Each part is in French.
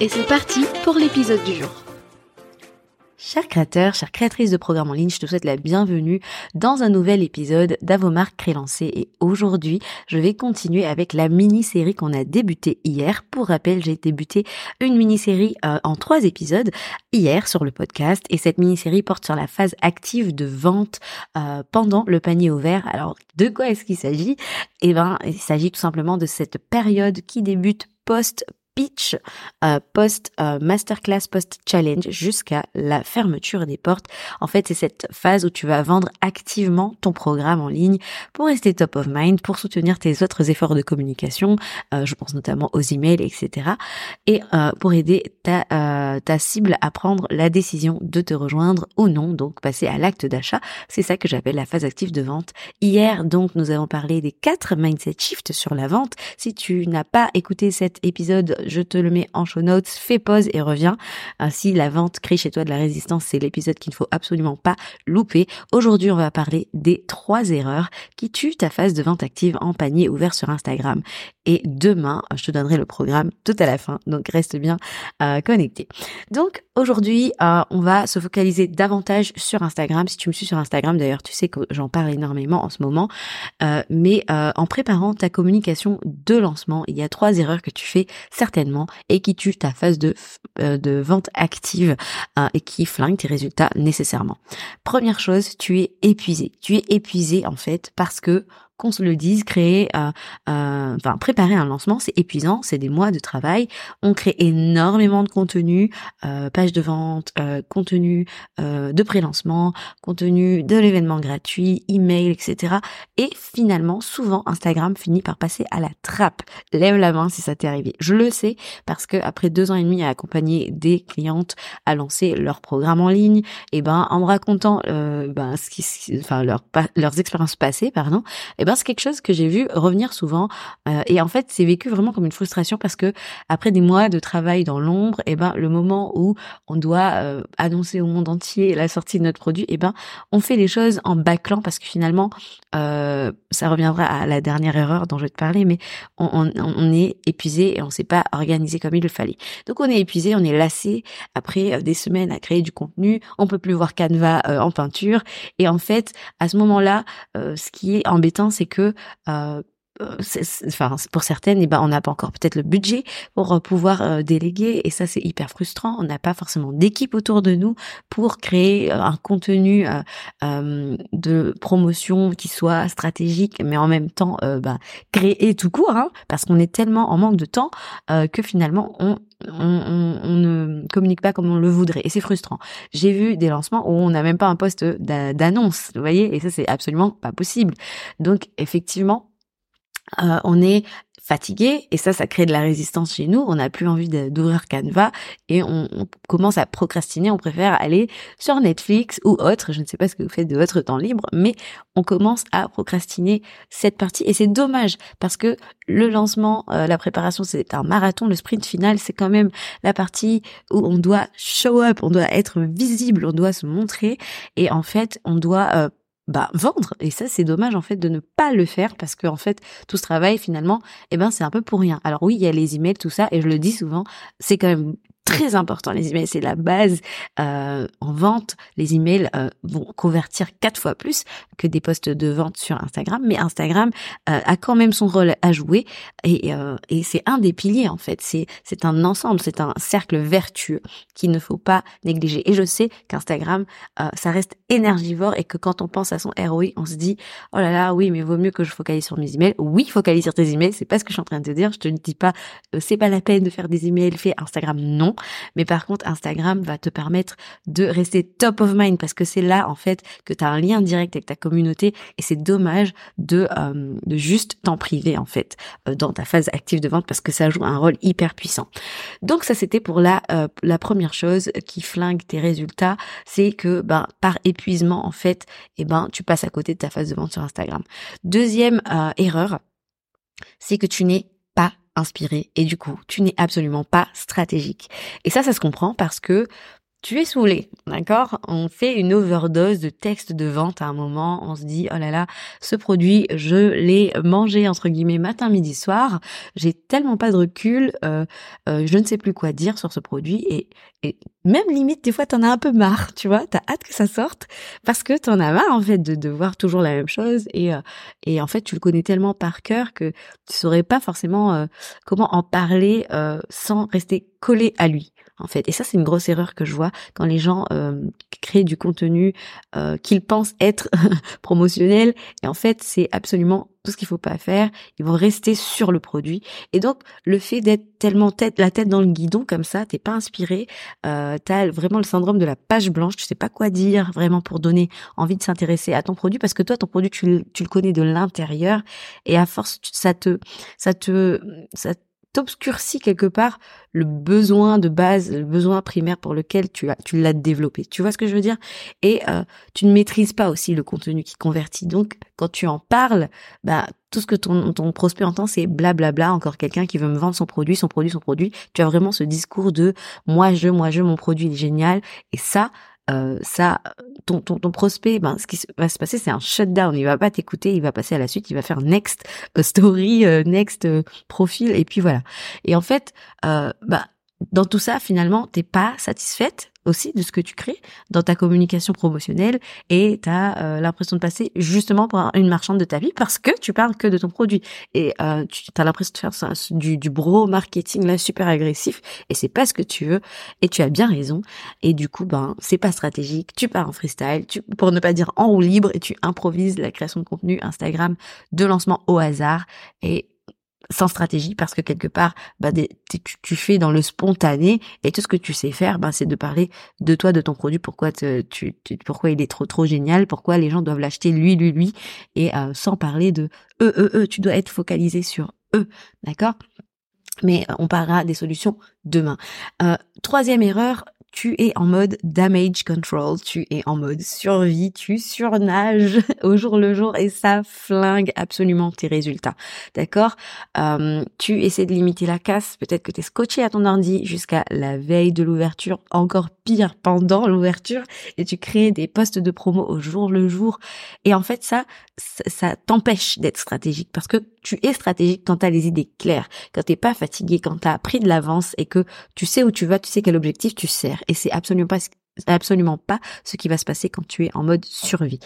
et c'est parti pour l'épisode du jour. Chers créateurs, chères créatrices de programmes en ligne, je te souhaite la bienvenue dans un nouvel épisode d'Avomark Crélancé et aujourd'hui, je vais continuer avec la mini-série qu'on a débutée hier. Pour rappel, j'ai débuté une mini-série euh, en trois épisodes hier sur le podcast et cette mini-série porte sur la phase active de vente euh, pendant le panier ouvert. Alors, de quoi est-ce qu'il s'agit? Eh ben, il s'agit tout simplement de cette période qui débute post pitch euh, post euh, masterclass post challenge jusqu'à la fermeture des portes. En fait, c'est cette phase où tu vas vendre activement ton programme en ligne pour rester top of mind, pour soutenir tes autres efforts de communication. Euh, je pense notamment aux emails, etc. Et pour aider ta ta cible à prendre la décision de te rejoindre ou non, donc passer à l'acte d'achat. C'est ça que j'appelle la phase active de vente. Hier, donc, nous avons parlé des quatre mindset shifts sur la vente. Si tu n'as pas écouté cet épisode je te le mets en show notes, fais pause et reviens. Ainsi, la vente crée chez toi de la résistance, c'est l'épisode qu'il ne faut absolument pas louper. Aujourd'hui, on va parler des trois erreurs qui tuent ta phase de vente active en panier ouvert sur Instagram. Et demain, je te donnerai le programme tout à la fin, donc reste bien euh, connecté. Donc aujourd'hui, euh, on va se focaliser davantage sur Instagram. Si tu me suis sur Instagram, d'ailleurs, tu sais que j'en parle énormément en ce moment. Euh, mais en préparant ta communication de lancement, il y a trois erreurs que tu fais et qui tuent ta phase de, de vente active et qui flinguent tes résultats nécessairement. Première chose, tu es épuisé. Tu es épuisé en fait parce que qu'on se le dise, créer, euh, euh, enfin préparer un lancement, c'est épuisant, c'est des mois de travail. On crée énormément de contenu, euh, page de vente, contenu de pré-lancement, contenu de l'événement gratuit, email, etc. Et finalement, souvent, Instagram finit par passer à la trappe. Lève la main si ça t'est arrivé. Je le sais parce que après deux ans et demi à accompagner des clientes à lancer leur programme en ligne, et ben en me racontant ben ce qui, leurs expériences passées, pardon, eh ben c'est quelque chose que j'ai vu revenir souvent. Euh, et en fait, c'est vécu vraiment comme une frustration parce que après des mois de travail dans l'ombre, et eh ben le moment où on doit euh, annoncer au monde entier la sortie de notre produit, et eh ben on fait les choses en bâclant parce que finalement, euh, ça reviendra à la dernière erreur dont je vais te parler, mais on, est épuisé et on s'est pas organisé comme il le fallait. Donc on est épuisé, on est lassé après des semaines à créer du contenu, on peut plus voir Canva en peinture et en fait à ce moment-là, ce qui est embêtant, c'est que euh, euh, pour certaines eh ben on n'a pas encore peut-être le budget pour euh, pouvoir déléguer. Et ça c'est hyper frustrant. On n'a pas forcément d'équipe autour de nous pour créer un contenu de promotion qui soit stratégique mais en même temps bah, créer tout court hein, parce qu'on est tellement en manque de temps que finalement on on, ne communique pas comme on le voudrait et c'est frustrant. J'ai vu des lancements où on n'a même pas un poste d'annonce, vous voyez, et ça c'est absolument pas possible. Donc effectivement, euh, on est fatigué et ça, ça crée de la résistance chez nous. On n'a plus envie d'ouvrir Canva et on, commence à procrastiner. On préfère aller sur Netflix ou autre. Je ne sais pas ce que vous faites de votre temps libre, mais on commence à procrastiner cette partie et c'est dommage parce que le lancement, euh, la préparation, c'est un marathon. Le sprint final, c'est quand même la partie où on doit show up, on doit être visible, on doit se montrer et en fait, on doit euh, bah vendre. Et ça c'est dommage en fait de ne pas le faire parce que en fait tout ce travail finalement eh ben c'est un peu pour rien. Alors oui il y a les emails tout ça et je le dis souvent c'est quand même très important. Les emails, c'est la base. Euh, en vente, les emails euh, vont convertir quatre fois plus que des postes de vente sur Instagram. Mais Instagram euh, a quand même son rôle à jouer et, euh, et c'est un des piliers en fait. C'est c'est un ensemble, c'est un cercle vertueux qu'il ne faut pas négliger. Et je sais qu'Instagram, euh, ça reste énergivore et que quand on pense à son ROI, on se dit oh là là, oui, mais vaut mieux que je focalise sur mes emails. Oui, focalise sur tes emails. C'est pas ce que je suis en train de te dire. Je te dis pas c'est pas la peine de faire des emails. Fais Instagram. Non Mais par contre, Instagram va te permettre de rester top of mind parce que c'est là, en fait, que tu as un lien direct avec ta communauté et c'est dommage de, euh, juste t'en priver, en fait, euh, dans ta phase active de vente parce que ça joue un rôle hyper puissant. Donc ça, c'était pour la, euh, la première chose qui flingue tes résultats, c'est que, ben, par épuisement, en fait, eh ben, tu passes à côté de ta phase de vente sur Instagram. Deuxième erreur, c'est que tu n'es inspiré et du coup, tu n'es absolument pas stratégique. Et ça, ça se comprend parce que tu es saoulé, d'accord? On fait une overdose de textes de vente à un moment, on se dit oh là là, ce produit, je l'ai mangé entre guillemets matin, midi, soir, j'ai tellement pas de recul, euh, euh, je ne sais plus quoi dire sur ce produit et, et même limite des fois t'en as un peu marre, tu vois, t'as hâte que ça sorte parce que t'en as marre en fait de, de voir toujours la même chose et euh, et en fait tu le connais tellement par cœur que tu saurais pas forcément comment en parler sans rester collé à lui en fait. Et ça, c'est une grosse erreur que je vois quand les gens euh, créent du contenu euh, qu'ils pensent être promotionnel. Et en fait, c'est absolument tout ce qu'il faut pas faire. Ils vont rester sur le produit. Et donc, le fait d'être tellement tête, la tête dans le guidon comme ça, t'es pas inspiré. Euh, t'as vraiment le syndrome de la page blanche. Tu sais pas quoi dire vraiment pour donner envie de s'intéresser à ton produit parce que toi, ton produit, tu, tu le connais de l'intérieur. Et à force, ça te, ça te, ça t'obscurcis quelque part le besoin de base, le besoin primaire pour lequel tu as, l'as développé. Tu vois ce que je veux dire? Et euh, tu ne maîtrises pas aussi le contenu qui convertit. Donc, quand tu en parles, bah tout ce que ton, ton prospect entend, c'est blablabla, encore quelqu'un qui veut me vendre son produit, son produit, son produit. Tu as vraiment ce discours de moi je, moi je, mon produit est génial. Et ça, euh, ça, ton, ton, ton, prospect, ben, ce qui va se passer, c'est un shutdown. Il va pas t'écouter, il va passer à la suite, il va faire next euh, story, euh, next profil, et puis voilà. Et en fait, bah, dans tout ça, finalement, t'es pas satisfaite aussi de ce que tu crées dans ta communication promotionnelle et tu as euh, l'impression de passer justement pour une marchande de ta vie parce que tu parles que de ton produit. Et euh, tu as l'impression de faire ça, du, du bro marketing là super agressif et c'est pas ce que tu veux et tu as bien raison. Et du coup ben c'est pas stratégique. Tu pars en freestyle tu pour ne pas dire en roue libre et tu improvises la création de contenu Instagram de lancement au hasard et sans stratégie parce que quelque part bah, tu, fais dans le spontané et tout ce que tu sais faire bah, c'est de parler de toi de ton produit. Pourquoi tu, tu, pourquoi il est trop trop génial? Pourquoi les gens doivent l'acheter lui lui lui? Et euh, sans parler de eux eux eux tu dois être focalisé sur eux d'accord? Mais euh, on parlera des solutions demain. Euh, troisième erreur, tu es en mode damage control, tu es en mode survie, tu surnages au jour le jour et ça flingue absolument tes résultats. D'accord? Euh, Tu essaies de limiter la casse, peut-être que tu es scotché à ton ordi jusqu'à la veille de l'ouverture, encore pire pendant l'ouverture, et tu crées des postes de promo au jour le jour. Et en fait, ça, ça, t'empêche d'être stratégique parce que tu es stratégique quand tu as les idées claires, quand t'es pas fatigué, quand tu pris de l'avance et que tu sais où tu vas, tu sais quel objectif tu sers et c'est absolument pas absolument pas ce qui va se passer quand tu es en mode survie.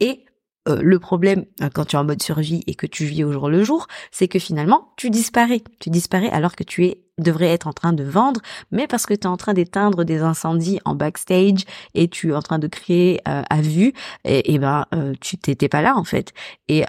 Et euh, le problème euh, quand tu es en mode survie et que tu vis au jour le jour, c'est que finalement tu disparais. Tu disparais alors que tu devrais être en train de vendre, mais parce que tu es en train d'éteindre des incendies en backstage et tu es en train de créer euh, à vue, et ben tu t'étais pas là en fait. Et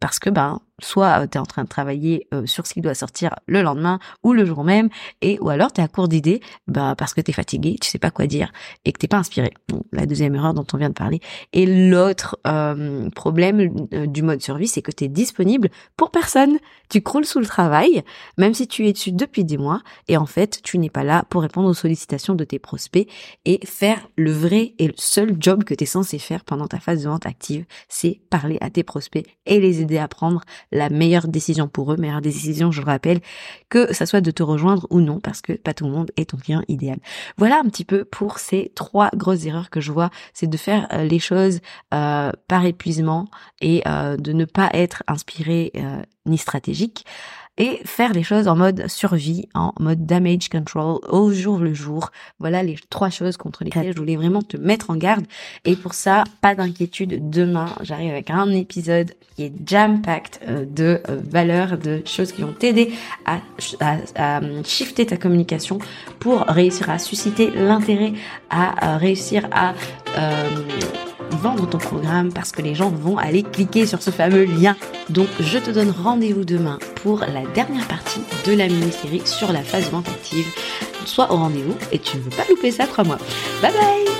parce que ben soit euh, tu es en train de travailler euh, sur ce qui doit sortir le lendemain ou le jour même et ou alors tu es à court d'idées bah parce que tu es fatigué, tu sais pas quoi dire et que t'es pas inspiré. la deuxième erreur dont on vient de parler et l'autre euh, problème du mode survie, c'est que tu es disponible pour personne. Tu croules sous le travail même si tu es dessus depuis des mois et en fait, tu n'es pas là pour répondre aux sollicitations de tes prospects et faire le vrai et le seul job que tu es censé faire pendant ta phase de vente active, c'est parler à tes prospects et les aider à prendre la meilleure décision pour eux, meilleure décision, je le rappelle, que ça soit de te rejoindre ou non, parce que pas tout le monde est ton client idéal. Voilà un petit peu pour ces trois grosses erreurs que je vois, c'est de faire euh, les choses euh, par épuisement et euh, de ne pas être inspiré ni stratégique et faire les choses en mode survie, en mode damage control, au jour le jour. Voilà les trois choses contre lesquelles je voulais vraiment te mettre en garde. Et pour ça, pas d'inquiétude, demain, j'arrive avec un épisode qui est jam-packed euh, de euh, valeurs, de choses qui vont t'aider à, à, shifter ta communication pour réussir à susciter l'intérêt, à, réussir à... Euh, vendre ton programme parce que les gens vont aller cliquer sur ce fameux lien. Donc je te donne rendez-vous demain pour la dernière partie de la mini-série sur la phase vente active. sois au rendez-vous et tu ne veux pas louper ça, crois-moi. Bye bye